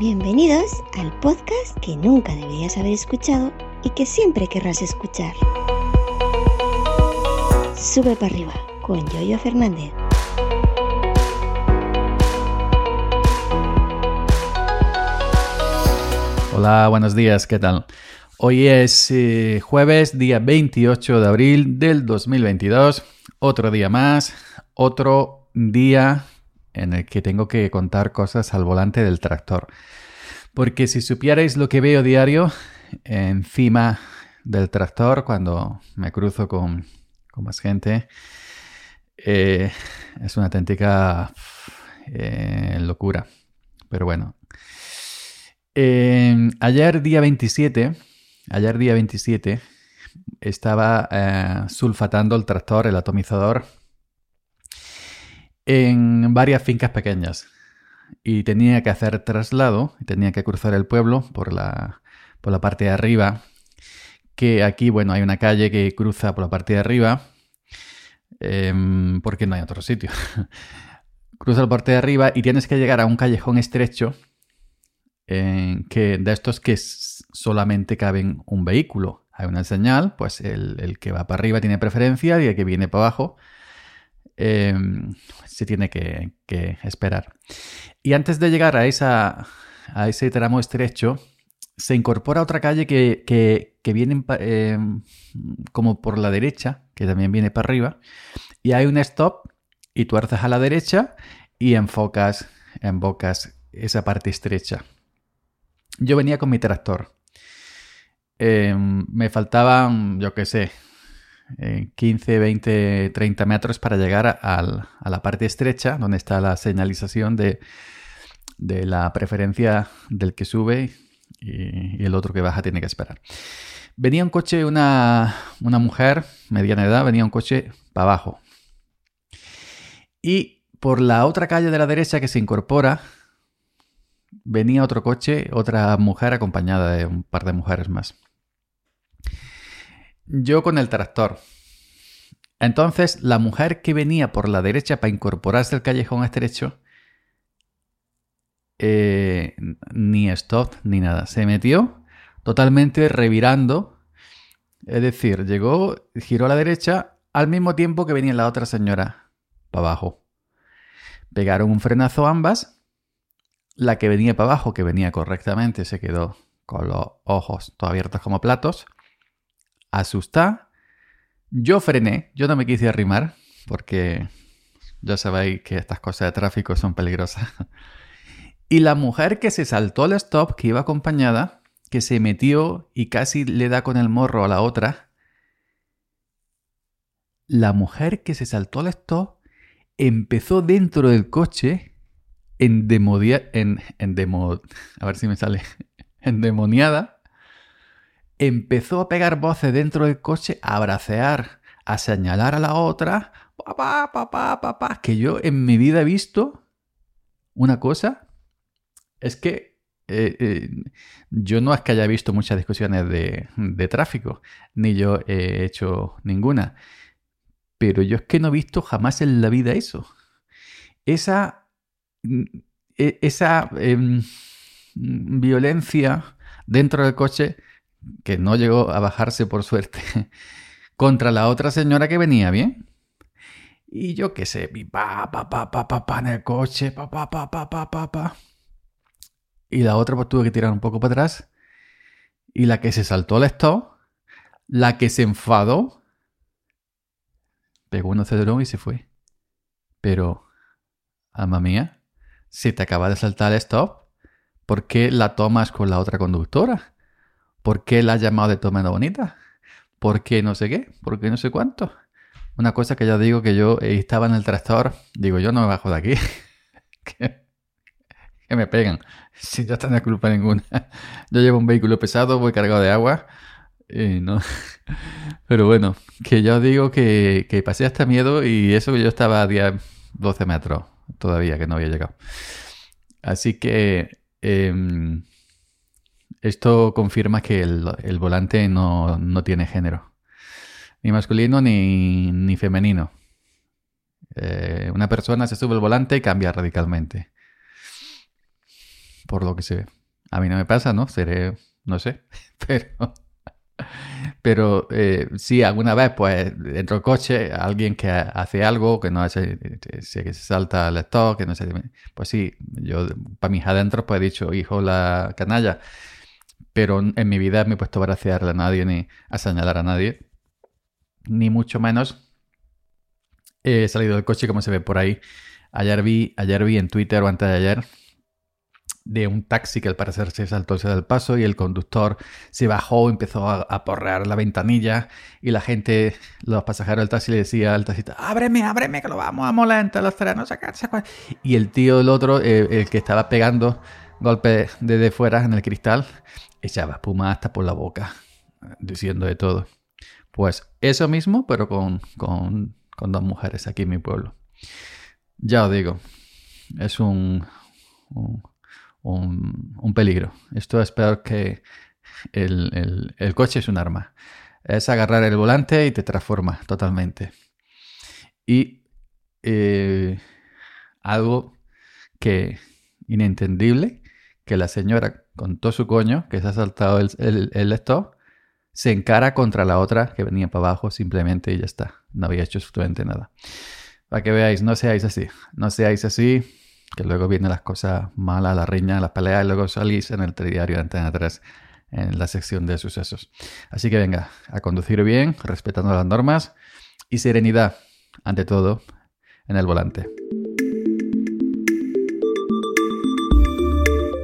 Bienvenidos al podcast que nunca deberías haber escuchado y que siempre querrás escuchar. Sube para arriba con Yoyo Fernández. Hola, buenos días, ¿qué tal? Hoy es eh, jueves, día 28 de abril del 2022. Otro día más, otro día en el que tengo que contar cosas al volante del tractor. Porque si supierais lo que veo diario encima del tractor cuando me cruzo con, más gente, eh, es una auténtica eh, locura. Pero bueno. ayer día 27, ayer día 27, estaba eh, sulfatando el tractor, el atomizador, en varias fincas pequeñas y tenía que hacer traslado, tenía que cruzar el pueblo por la, por la parte de arriba, que aquí, bueno, hay una calle que cruza por la parte de arriba, em, porque no hay otro sitio. cruza la parte de arriba y tienes que llegar a un callejón estrecho, que, de estos que solamente caben un vehículo. Hay una señal, pues el, el que va para arriba tiene preferencia y el que viene para abajo Em, se tiene que, esperar. Y antes de llegar a, esa, a ese tramo estrecho, se incorpora otra calle que, viene em, como por la derecha, que también viene para arriba, y hay un stop y tuerces a la derecha y enfocas, enfocas esa parte estrecha. Yo venía con mi tractor. Em, me faltaban, yo qué sé, 15, 20, 30 metros para llegar a la parte estrecha, donde está la señalización de, la preferencia del que sube y, el otro que baja tiene que esperar. Venía un coche, una, una mujer, mediana edad, venía un coche para abajo. Y por la otra calle de la derecha que se incorpora, venía otro coche, otra mujer acompañada de un par de mujeres más. Yo con el tractor. Entonces, la mujer que venía por la derecha para incorporarse al callejón estrecho, eh, ni stop ni nada. Se metió totalmente revirando. Es decir, llegó, giró a la derecha al mismo tiempo que venía la otra señora para abajo. Pegaron un frenazo ambas. La que venía para abajo, que venía correctamente, se quedó con los ojos todos abiertos como platos asustada. Yo frené, yo no me quise arrimar porque ya sabéis que estas cosas de tráfico son peligrosas. Y la mujer que se saltó al stop, que iba acompañada, que se metió y casi le da con el morro a la otra, la mujer que se saltó al stop empezó dentro del coche en, demodia, en, en demo, a ver si me sale, endemoniada empezó a pegar voces dentro del coche, a bracear, a señalar a la otra, papá, papá, papá, que yo en mi vida he visto una cosa, es que eh, eh, yo no es que haya visto muchas discusiones de, de tráfico, ni yo he hecho ninguna, pero yo es que no he visto jamás en la vida eso. Esa, e, esa em, violencia dentro del coche que no llegó a bajarse por suerte, contra la otra señora que venía bien. Y yo qué sé, pa, pa, pa, pa, pa, pa, en el coche, pa, pa, pa, pa, pa, pa, pa. Y la otra pues tuve que tirar un poco para atrás. Y la que se saltó al stop, la que se enfadó, pegó un acelerón y se fue. Pero, alma mía, si te acaba de saltar el stop, ¿por qué la tomas con la otra conductora? ¿Por qué la has llamado de toma bonita? ¿Por qué no sé qué? ¿Por qué no sé cuánto? Una cosa que ya digo que yo estaba en el tractor, digo, yo no me bajo de aquí. que, me pegan. Si ya no culpa ninguna. Yo llevo un vehículo pesado, voy cargado de agua. No. Pero bueno, que yo digo que, que pasé hasta miedo y eso que yo estaba a 10, 12 metros todavía, que no había llegado. Así que em, esto confirma que el, volante no, tiene género, ni masculino ni, femenino. Eh, una persona se sube al volante y cambia radicalmente. por lo que se ve. A mí no me pasa, ¿no? Seré, no sé, pero... Pero eh, sí, alguna vez, pues, dentro del coche, alguien que hace algo, que no hace, que se salta el stock, que no sé, pues sí, yo para mis adentros, pues he dicho, hijo, la canalla, pero en mi vida me he puesto a bracearle a nadie ni a señalar a nadie, ni mucho menos he salido del coche como se ve por ahí. Ayer vi, ayer vi en Twitter o antes de ayer de un taxi que al parecer se saltó del paso y el conductor se bajó, empezó a, porrear la ventanilla y la gente, los pasajeros del taxi le decía al taxista, ábreme, ábreme que lo vamos a molestar los trenes, Y el tío, el otro, eh, el que estaba pegando golpes desde fuera en el cristal, echaba espuma hasta por la boca, diciendo de todo. Pues eso mismo, pero con, con, con dos mujeres aquí en mi pueblo. Ya os digo, es un, un, peligro. Esto es peor que el, coche es un arma. Es agarrar el volante y te transforma totalmente. Y eh, algo que inentendible, que la señora con todo su coño, que se ha saltado el, el, stop, se encara contra la otra que venía para abajo simplemente y ya está. No había hecho absolutamente nada. Para que veáis, no seáis así. No seáis así que luego vienen las cosas malas, la riña, las peleas, y luego salís en el diario de Antena 3 en la sección de sucesos. Así que venga, a conducir bien, respetando las normas y serenidad, ante todo, en el volante.